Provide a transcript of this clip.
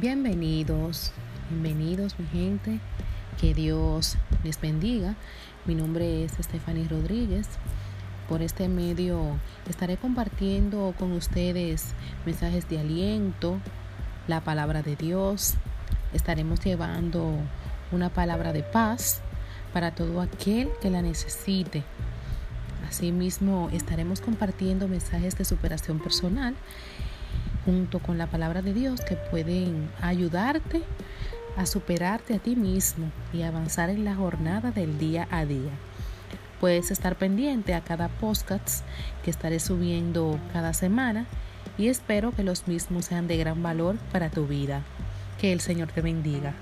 Bienvenidos, bienvenidos mi gente, que Dios les bendiga. Mi nombre es Stephanie Rodríguez. Por este medio estaré compartiendo con ustedes mensajes de aliento, la palabra de Dios. Estaremos llevando una palabra de paz para todo aquel que la necesite. Asimismo, estaremos compartiendo mensajes de superación personal junto con la palabra de Dios que pueden ayudarte a superarte a ti mismo y avanzar en la jornada del día a día. Puedes estar pendiente a cada podcast que estaré subiendo cada semana y espero que los mismos sean de gran valor para tu vida. Que el Señor te bendiga.